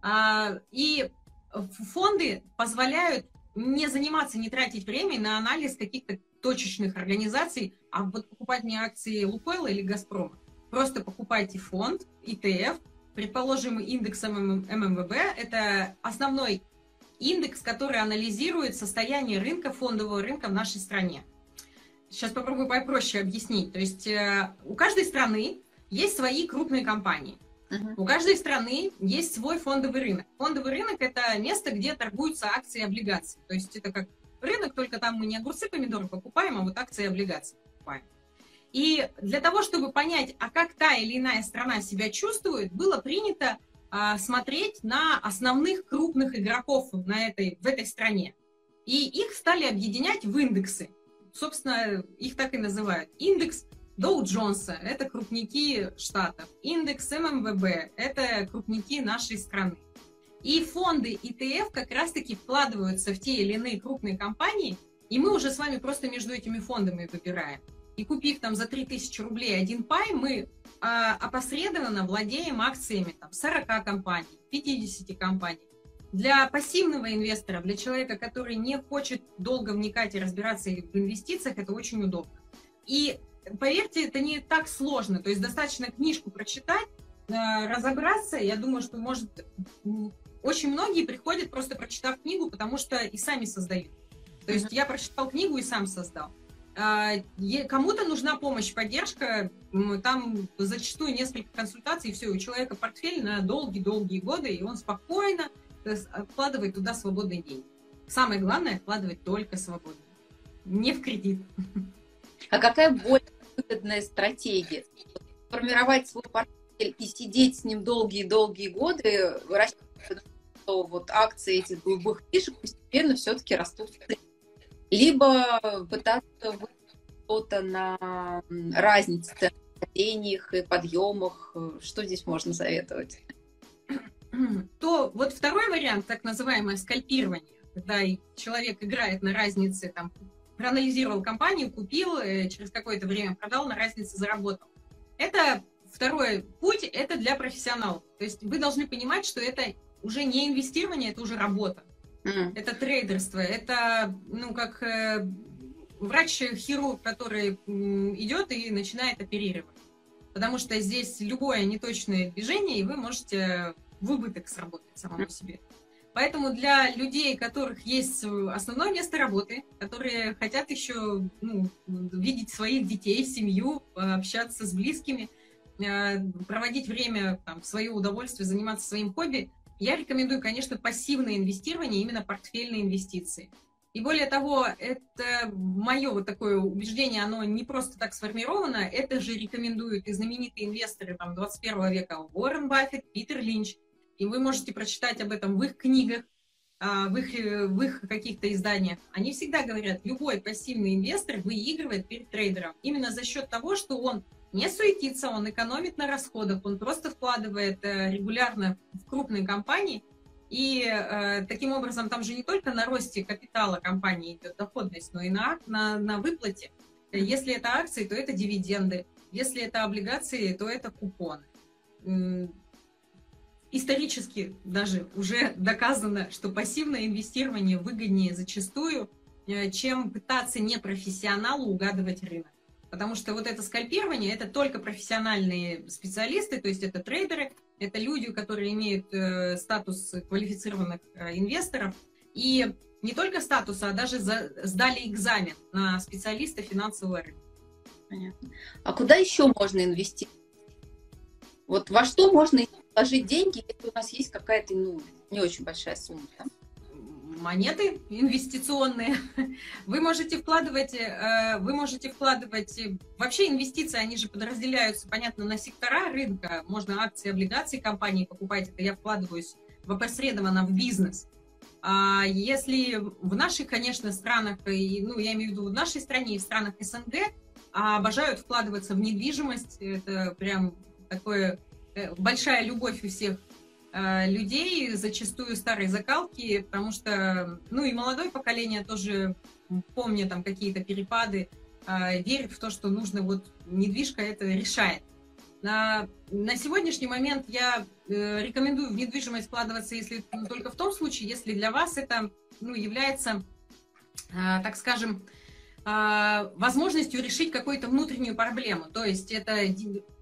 А, и фонды позволяют не заниматься, не тратить время на анализ каких-то точечных организаций, а вот покупать не акции Лукойла или Газпрома. Просто покупайте фонд, ETF, предположим, индексом ММВБ, это основной индекс, который анализирует состояние рынка, фондового рынка в нашей стране. Сейчас попробую попроще объяснить. То есть э, у каждой страны есть свои крупные компании. Uh-huh. У каждой страны есть свой фондовый рынок. Фондовый рынок – это место, где торгуются акции и облигации. То есть это как рынок, только там мы не огурцы, помидоры покупаем, а вот акции и облигации покупаем. И для того, чтобы понять, а как та или иная страна себя чувствует, было принято а, смотреть на основных крупных игроков на этой, в этой стране. И их стали объединять в индексы. Собственно, их так и называют. Индекс Доу Джонса – это крупники штатов. Индекс ММВБ – это крупники нашей страны. И фонды ETF как раз-таки вкладываются в те или иные крупные компании, и мы уже с вами просто между этими фондами выбираем. И купив там за 3000 рублей один пай, мы а, опосредованно владеем акциями там, 40 компаний, 50 компаний. Для пассивного инвестора, для человека, который не хочет долго вникать и разбираться в инвестициях, это очень удобно. И поверьте, это не так сложно. То есть достаточно книжку прочитать, э, разобраться. Я думаю, что может очень многие приходят просто прочитав книгу, потому что и сами создают. То есть я прочитал книгу и сам создал. А, кому-то нужна помощь, поддержка, там зачастую несколько консультаций, и все, у человека портфель на долгие-долгие годы, и он спокойно вкладывает туда свободный день. Самое главное, вкладывать только свободно, не в кредит. А какая более выгодная стратегия? Формировать свой портфель и сидеть с ним долгие-долгие годы, что вот акции этих голубых фишек постепенно все-таки растут в цене либо пытаться что-то на разнице в падениях и подъемах. Что здесь можно советовать? То вот второй вариант, так называемое скальпирование, когда человек играет на разнице, там, проанализировал компанию, купил, э, через какое-то время продал, на разнице заработал. Это второй путь, это для профессионалов. То есть вы должны понимать, что это уже не инвестирование, это уже работа. Mm. Это трейдерство, это, ну, как э, врач-хирург, который идет и начинает оперировать. Потому что здесь любое неточное движение, и вы можете в убыток сработать самому себе. Поэтому для людей, у которых есть основное место работы, которые хотят еще ну, видеть своих детей, семью, общаться с близкими, э, проводить время там, в свое удовольствие, заниматься своим хобби, я рекомендую, конечно, пассивное инвестирование, именно портфельные инвестиции. И более того, это мое вот такое убеждение, оно не просто так сформировано, это же рекомендуют и знаменитые инвесторы там, 21 века Уоррен Баффет, Питер Линч. И вы можете прочитать об этом в их книгах, а, в их, в их каких-то изданиях. Они всегда говорят, любой пассивный инвестор выигрывает перед трейдером именно за счет того, что он не суетится, он экономит на расходах, он просто вкладывает э, регулярно в крупные компании, и э, таким образом там же не только на росте капитала компании идет доходность, но и на, на, на выплате. Если это акции, то это дивиденды. Если это облигации, то это купоны. Исторически даже уже доказано, что пассивное инвестирование выгоднее зачастую, э, чем пытаться непрофессионалу угадывать рынок. Потому что вот это скальпирование, это только профессиональные специалисты, то есть это трейдеры, это люди, которые имеют э, статус квалифицированных э, инвесторов. И не только статус, а даже за, сдали экзамен на специалиста финансового рынка. Понятно. А куда еще можно инвестировать? Вот во что можно вложить деньги, если у нас есть какая-то, ну, не очень большая сумма там? Монеты инвестиционные. Вы можете вкладывать, э, вы можете вкладывать, вообще инвестиции, они же подразделяются, понятно, на сектора рынка. Можно акции, облигации компании покупать, это я вкладываюсь в опосредованно в бизнес. А если в наших, конечно, странах, и, ну, я имею в виду в нашей стране и в странах СНГ, обожают вкладываться в недвижимость, это прям такое э, большая любовь у всех Э, людей, зачастую старой закалки, потому что, ну и молодое поколение тоже, помня там какие-то перепады, э, верит в то, что нужно вот недвижка это решает. На, на сегодняшний момент я э, рекомендую в недвижимость вкладываться, если только в том случае, если для вас это ну, является, э, так скажем, э, возможностью решить какую-то внутреннюю проблему. То есть это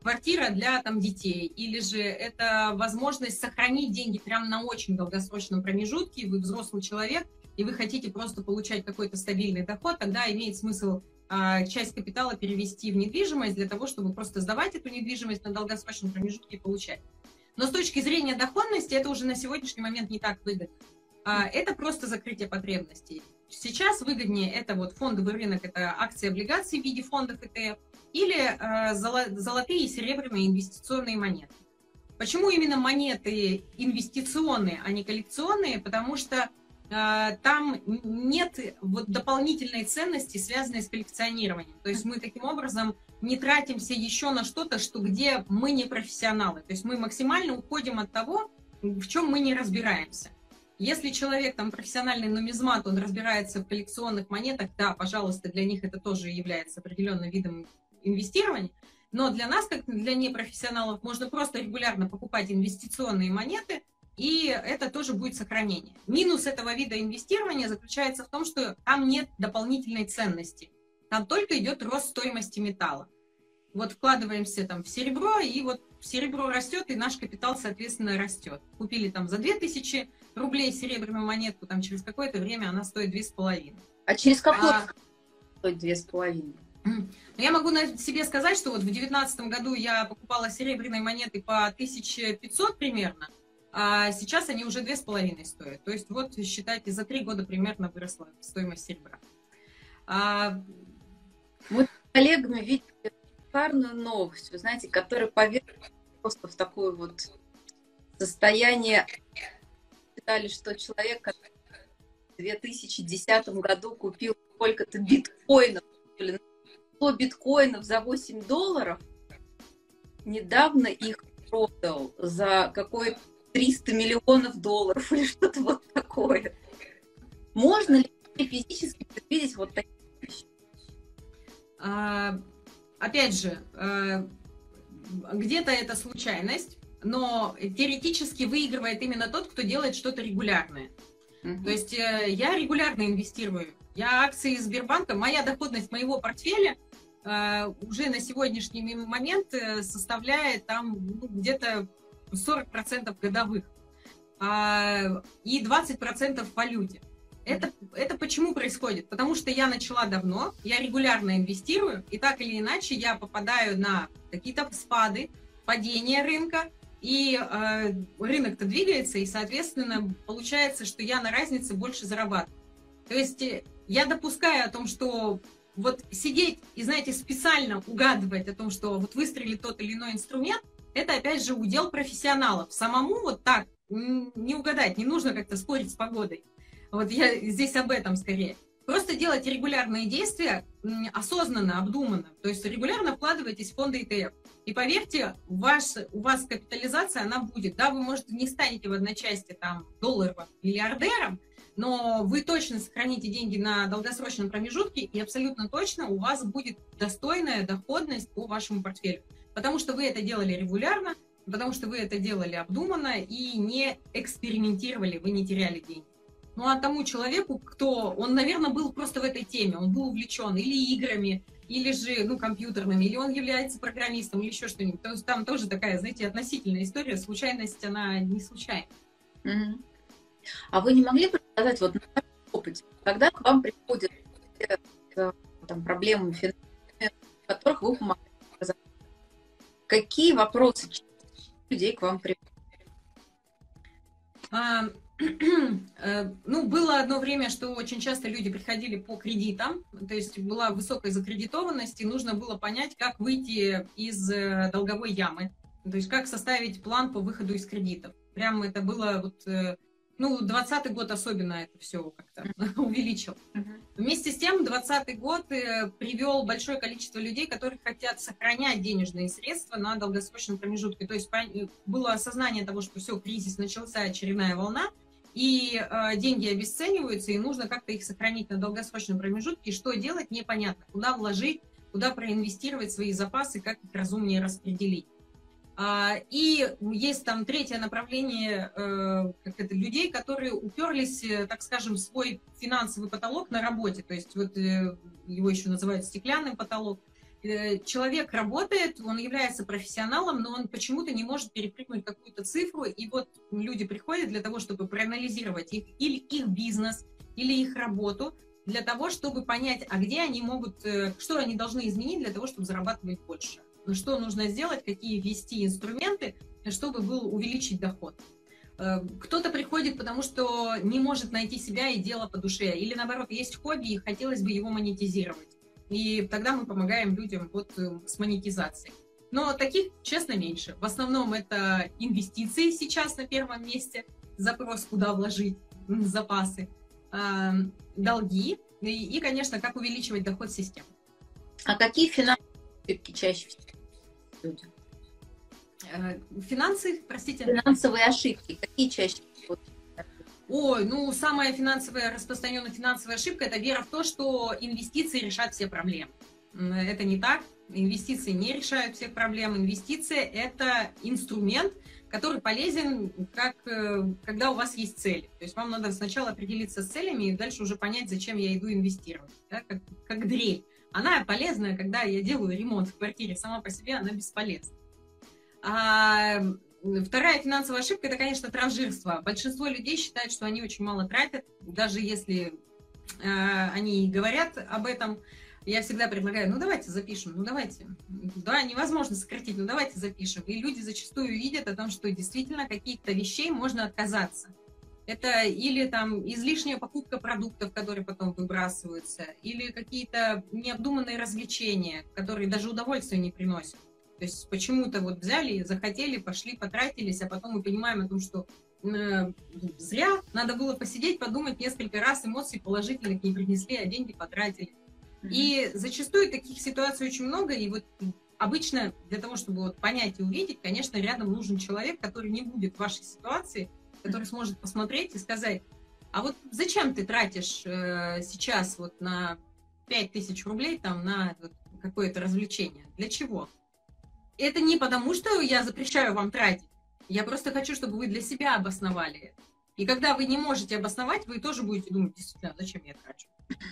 квартира для там, детей, или же это возможность сохранить деньги прямо на очень долгосрочном промежутке, вы взрослый человек, и вы хотите просто получать какой-то стабильный доход, тогда имеет смысл а, часть капитала перевести в недвижимость для того, чтобы просто сдавать эту недвижимость на долгосрочном промежутке и получать. Но с точки зрения доходности это уже на сегодняшний момент не так выгодно. А, это просто закрытие потребностей. Сейчас выгоднее это вот фондовый рынок, это акции, облигации в виде фондов ETF, или э, золотые и серебряные инвестиционные монеты. Почему именно монеты инвестиционные, а не коллекционные? Потому что э, там нет вот дополнительной ценности, связанной с коллекционированием. То есть мы таким образом не тратимся еще на что-то, что где мы не профессионалы. То есть мы максимально уходим от того, в чем мы не разбираемся. Если человек там профессиональный нумизмат, он разбирается в коллекционных монетах, да, пожалуйста, для них это тоже является определенным видом инвестирования, но для нас, как для непрофессионалов, можно просто регулярно покупать инвестиционные монеты, и это тоже будет сохранение. Минус этого вида инвестирования заключается в том, что там нет дополнительной ценности. Там только идет рост стоимости металла. Вот вкладываемся там в серебро, и вот серебро растет, и наш капитал, соответственно, растет. Купили там за 2000 рублей серебряную монетку, там через какое-то время она стоит 2,5. А через какое а... стоит 2,5? Я могу себе сказать, что вот в 2019 году я покупала серебряные монеты по 1500 примерно, а сейчас они уже 2,5 стоят. То есть вот считайте, за три года примерно выросла стоимость серебра. А... Мы с коллегами видели шикарную новость, вы знаете, которая поверила просто в такое вот состояние. Считали, что человек в 2010 году купил сколько-то биткоинов, 100 биткоинов за 8 долларов, недавно их продал за какое-то 300 миллионов долларов или что-то вот такое. Можно ли физически предвидеть вот такие вещи? А, опять же, а, где-то это случайность, но теоретически выигрывает именно тот, кто делает что-то регулярное. Mm-hmm. То есть э, я регулярно инвестирую. Я акции Сбербанка, моя доходность моего портфеля Э, уже на сегодняшний момент э, составляет там ну, где-то 40% годовых а, и 20% в валюте. Это, это почему происходит? Потому что я начала давно, я регулярно инвестирую, и так или иначе я попадаю на какие-то спады, падения рынка, и э, рынок-то двигается, и, соответственно, получается, что я на разнице больше зарабатываю. То есть э, я допускаю о том, что вот сидеть и, знаете, специально угадывать о том, что вот выстрелит тот или иной инструмент, это, опять же, удел профессионалов. Самому вот так не угадать, не нужно как-то спорить с погодой. Вот я здесь об этом скорее. Просто делать регулярные действия осознанно, обдуманно. То есть регулярно вкладывайтесь в фонды ETF. И поверьте, ваш, у вас капитализация, она будет. Да, вы, может, не станете в одночасье там долларовым миллиардером, но вы точно сохраните деньги на долгосрочном промежутке, и абсолютно точно у вас будет достойная доходность по вашему портфелю. Потому что вы это делали регулярно, потому что вы это делали обдуманно и не экспериментировали, вы не теряли деньги. Ну а тому человеку, кто, он, наверное, был просто в этой теме, он был увлечен или играми, или же, ну, компьютерным, или он является программистом, или еще что-нибудь. То есть там тоже такая, знаете, относительная история. Случайность, она не случайна. Mm-hmm. А вы не могли бы рассказать вот на опыте, когда к вам приходят э, там, проблемы финансовыми, в которых вы помогаете? Какие вопросы людей к вам приходят? Э, ну, было одно время, что очень часто люди приходили по кредитам, то есть была высокая закредитованность, и нужно было понять, как выйти из э, долговой ямы, то есть как составить план по выходу из кредитов. Прямо это было вот э, ну, 20 год особенно это все как-то *laughs* увеличил. Вместе с тем, 20 год привел большое количество людей, которые хотят сохранять денежные средства на долгосрочном промежутке. То есть было осознание того, что все, кризис начался, очередная волна, и э, деньги обесцениваются, и нужно как-то их сохранить на долгосрочном промежутке. Что делать, непонятно. Куда вложить, куда проинвестировать свои запасы, как их разумнее распределить. А, и есть там третье направление э, как это, людей, которые уперлись, э, так скажем, в свой финансовый потолок на работе. То есть вот э, его еще называют стеклянный потолок. Человек работает, он является профессионалом, но он почему-то не может перепрыгнуть какую-то цифру. И вот люди приходят для того, чтобы проанализировать их, или их бизнес, или их работу, для того, чтобы понять, а где они могут, что они должны изменить для того, чтобы зарабатывать больше что нужно сделать, какие ввести инструменты, чтобы был увеличить доход. Э, кто-то приходит, потому что не может найти себя и дело по душе, или наоборот, есть хобби и хотелось бы его монетизировать. И тогда мы помогаем людям вот э, с монетизацией. Но таких, честно, меньше. В основном это инвестиции сейчас на первом месте, запрос, куда вложить запасы, э, долги и, и, конечно, как увеличивать доход системы. А какие финансовые чаще всего люди? Э, финансы, простите? Финансовые ошибки. Какие чаще всего? Ой, ну, самая финансовая, распространенная финансовая ошибка – это вера в то, что инвестиции решат все проблемы. Это не так. Инвестиции не решают всех проблем. Инвестиция – это инструмент, который полезен, как, э, когда у вас есть цели. То есть вам надо сначала определиться с целями и дальше уже понять, зачем я иду инвестировать. Да? Как, как дрель. Она полезная, когда я делаю ремонт в квартире, сама по себе она бесполезна. А вторая финансовая ошибка – это, конечно, транжирство. Большинство людей считают, что они очень мало тратят, даже если э, они говорят об этом, я всегда предлагаю, ну давайте запишем, ну давайте. Да, невозможно сократить, ну давайте запишем. И люди зачастую видят о том, что действительно каких-то вещей можно отказаться. Это или там излишняя покупка продуктов, которые потом выбрасываются, или какие-то необдуманные развлечения, которые даже удовольствия не приносят. То есть почему-то вот взяли, захотели, пошли, потратились, а потом мы понимаем о том, что э, зря, надо было посидеть, подумать несколько раз, эмоций положительных не принесли, а деньги потратили. Mm-hmm. И зачастую таких ситуаций очень много, и вот обычно для того, чтобы вот понять и увидеть, конечно, рядом нужен человек, который не будет в вашей ситуации, который сможет посмотреть и сказать, а вот зачем ты тратишь э, сейчас вот на 5000 рублей там на вот, какое-то развлечение? Для чего? Это не потому, что я запрещаю вам тратить. Я просто хочу, чтобы вы для себя обосновали это. И когда вы не можете обосновать, вы тоже будете думать, действительно, зачем я трачу.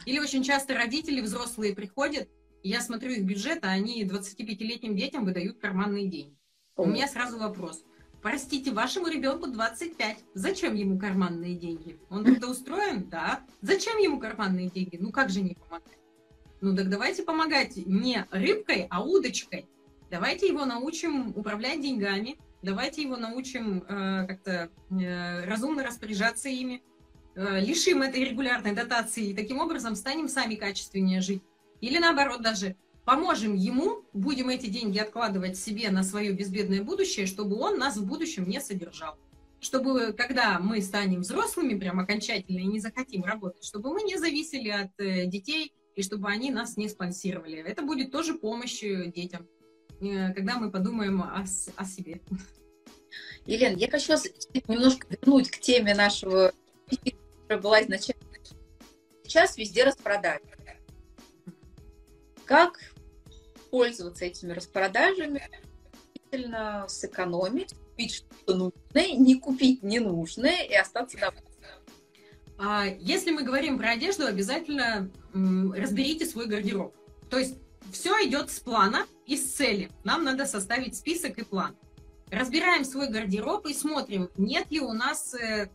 Или очень часто родители взрослые приходят, и я смотрю их бюджет, а они 25-летним детям выдают карманные деньги. У меня сразу вопрос. Простите, вашему ребенку 25. Зачем ему карманные деньги? Он трудоустроен? Да. Зачем ему карманные деньги? Ну как же не помогать? Ну так давайте помогать не рыбкой, а удочкой. Давайте его научим управлять деньгами. Давайте его научим э, как-то э, разумно распоряжаться ими. Э, лишим этой регулярной дотации и таким образом станем сами качественнее жить. Или наоборот даже поможем ему, будем эти деньги откладывать себе на свое безбедное будущее, чтобы он нас в будущем не содержал. Чтобы, когда мы станем взрослыми, прям окончательно, и не захотим работать, чтобы мы не зависели от э, детей, и чтобы они нас не спонсировали. Это будет тоже помощь детям, э, когда мы подумаем о, о себе. Елена, я хочу вас немножко вернуть к теме нашего, которая была изначально. Сейчас везде распродажи как пользоваться этими распродажами, действительно сэкономить, купить что-то нужное, не купить ненужное и остаться довольным. А если мы говорим про одежду, обязательно разберите свой гардероб. То есть все идет с плана и с цели. Нам надо составить список и план. Разбираем свой гардероб и смотрим, нет ли у нас... Э,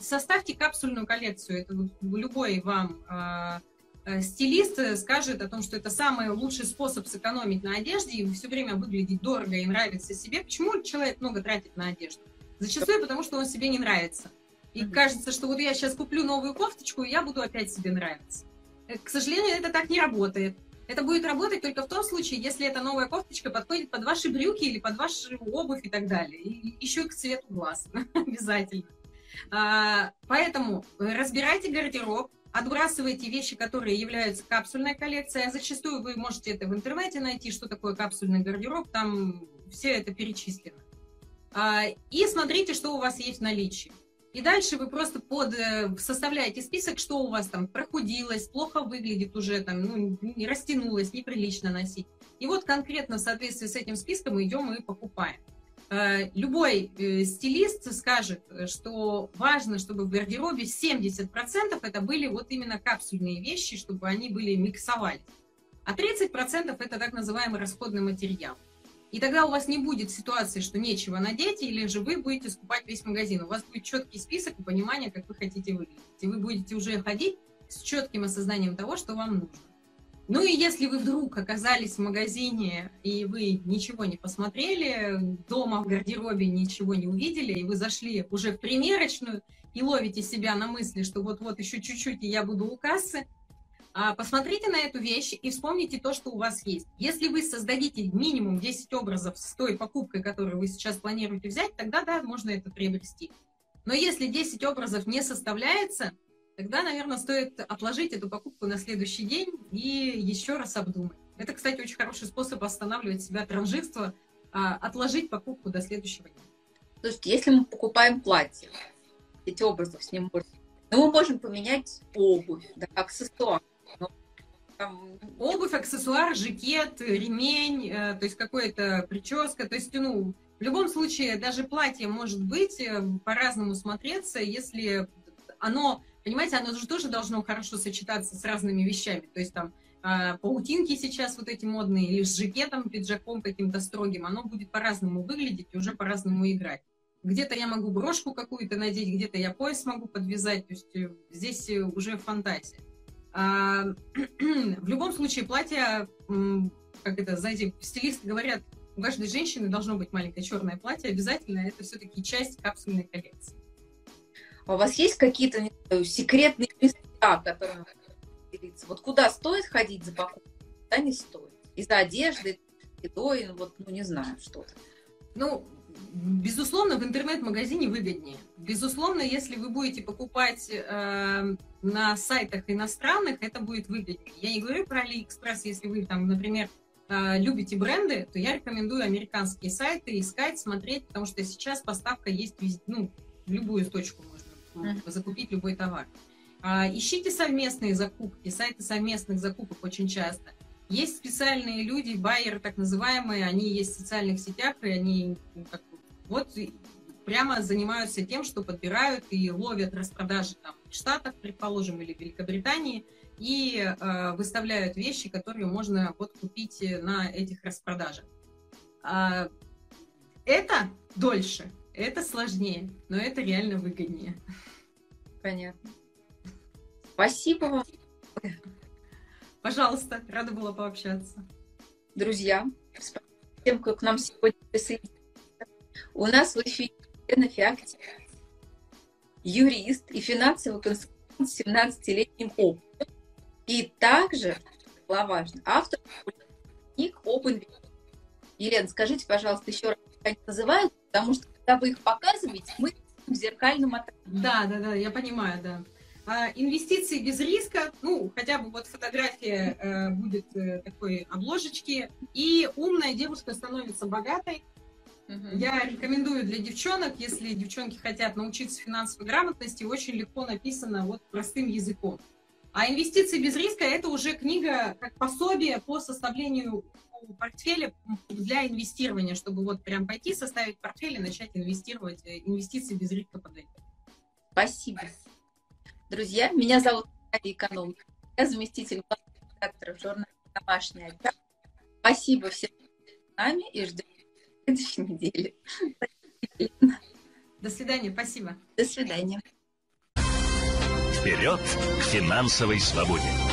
составьте капсульную коллекцию. Это любой вам а, э, стилист скажет о том, что это самый лучший способ сэкономить на одежде и все время выглядеть дорого и нравиться себе. Почему человек много тратит на одежду? Зачастую потому, что он себе не нравится. И кажется, что вот я сейчас куплю новую кофточку, и я буду опять себе нравиться. Э, к сожалению, это так не работает. Это будет работать только в том случае, если эта новая кофточка подходит под ваши брюки или под вашу обувь и так далее. И еще и к цвету глаз *laughs* обязательно. А, поэтому разбирайте гардероб, отбрасывайте вещи, которые являются капсульной коллекцией. А зачастую вы можете это в интернете найти, что такое капсульный гардероб, там все это перечислено. А, и смотрите, что у вас есть в наличии. И дальше вы просто под, э, составляете список, что у вас там прохудилось, плохо выглядит уже, там, ну, не растянулось, неприлично носить. И вот конкретно в соответствии с этим списком идем и покупаем. Э, любой э, стилист скажет, что важно, чтобы в гардеробе 70% это были вот именно капсульные вещи, чтобы они были миксовались. А 30% это так называемый расходный материал. И тогда у вас не будет ситуации, что нечего надеть, или же вы будете скупать весь магазин. У вас будет четкий список и понимание, как вы хотите выглядеть. И вы будете уже ходить с четким осознанием того, что вам нужно. Ну и если вы вдруг оказались в магазине, и вы ничего не посмотрели, дома в гардеробе ничего не увидели, и вы зашли уже в примерочную и ловите себя на мысли, что вот-вот еще чуть-чуть, и я буду у кассы, посмотрите на эту вещь и вспомните то, что у вас есть. Если вы создадите минимум 10 образов с той покупкой, которую вы сейчас планируете взять, тогда, да, можно это приобрести. Но если 10 образов не составляется, тогда, наверное, стоит отложить эту покупку на следующий день и еще раз обдумать. Это, кстати, очень хороший способ останавливать себя от ранжирства, а, отложить покупку до следующего дня. Слушайте, если мы покупаем платье, эти образов с ним можно но мы можем поменять обувь, да, аксессуар. Обувь, аксессуар, жакет, ремень, э, то есть какая-то прическа, то есть, ну, в любом случае, даже платье может быть э, по-разному смотреться, если оно, понимаете, оно же тоже должно хорошо сочетаться с разными вещами, то есть там а, паутинки сейчас вот эти модные, или с жакетом, пиджаком каким-то строгим, оно будет по-разному выглядеть и уже по-разному играть. Где-то я могу брошку какую-то надеть, где-то я пояс могу подвязать, то есть э, здесь уже фантазия. А, *clears throat* в любом случае, платье, как это, знаете, стилисты говорят, у каждой женщины должно быть маленькое черное платье, обязательно это все-таки часть капсульной коллекции. А у вас есть какие-то знаю, секретные места, которыми делиться? Вот куда стоит ходить за покупкой, куда не стоит? Из-за одежды, едой, ну вот, ну не знаю, что-то. Ну, безусловно, в интернет-магазине выгоднее. Безусловно, если вы будете покупать э, на сайтах иностранных, это будет выгоднее. Я не говорю про AliExpress, если вы там, например, э, любите бренды, то я рекомендую американские сайты искать, смотреть, потому что сейчас поставка есть везде, ну, в любую точку можно mm. закупить любой товар. А, ищите совместные закупки, сайты совместных закупок очень часто. Есть специальные люди, байеры так называемые, они есть в социальных сетях, и они ну, как, вот прямо занимаются тем, что подбирают и ловят распродажи там, в Штатах, предположим, или в Великобритании, и э, выставляют вещи, которые можно вот купить на этих распродажах. А, это дольше, это сложнее, но это реально выгоднее. Понятно. Спасибо вам. Пожалуйста, рада была пообщаться. Друзья, спасибо тем, кто к нам сегодня присоединился. У нас в эфире Елена Феоктия, юрист и финансовый консультант с 17-летним опытом. И также, важно, автор книг Open Елена, скажите, пожалуйста, еще раз, как они называют, потому что когда вы их показываете, мы в зеркальном отражении. Да, да, да, я понимаю, да. А, инвестиции без риска, ну, хотя бы вот фотография э, будет э, такой обложечки, и умная девушка становится богатой, я рекомендую для девчонок, если девчонки хотят научиться финансовой грамотности, очень легко написано вот простым языком. А инвестиции без риска – это уже книга как пособие по составлению портфеля для инвестирования, чтобы вот прям пойти, составить портфель и начать инвестировать. Э, инвестиции без риска подойдут. Спасибо. Друзья, меня зовут Ария Эконом. Я заместитель главного редактора в журнале «Домашний отдел». Спасибо всем с нами и ждем следующей недели. До свидания, спасибо. До свидания. Вперед к финансовой свободе!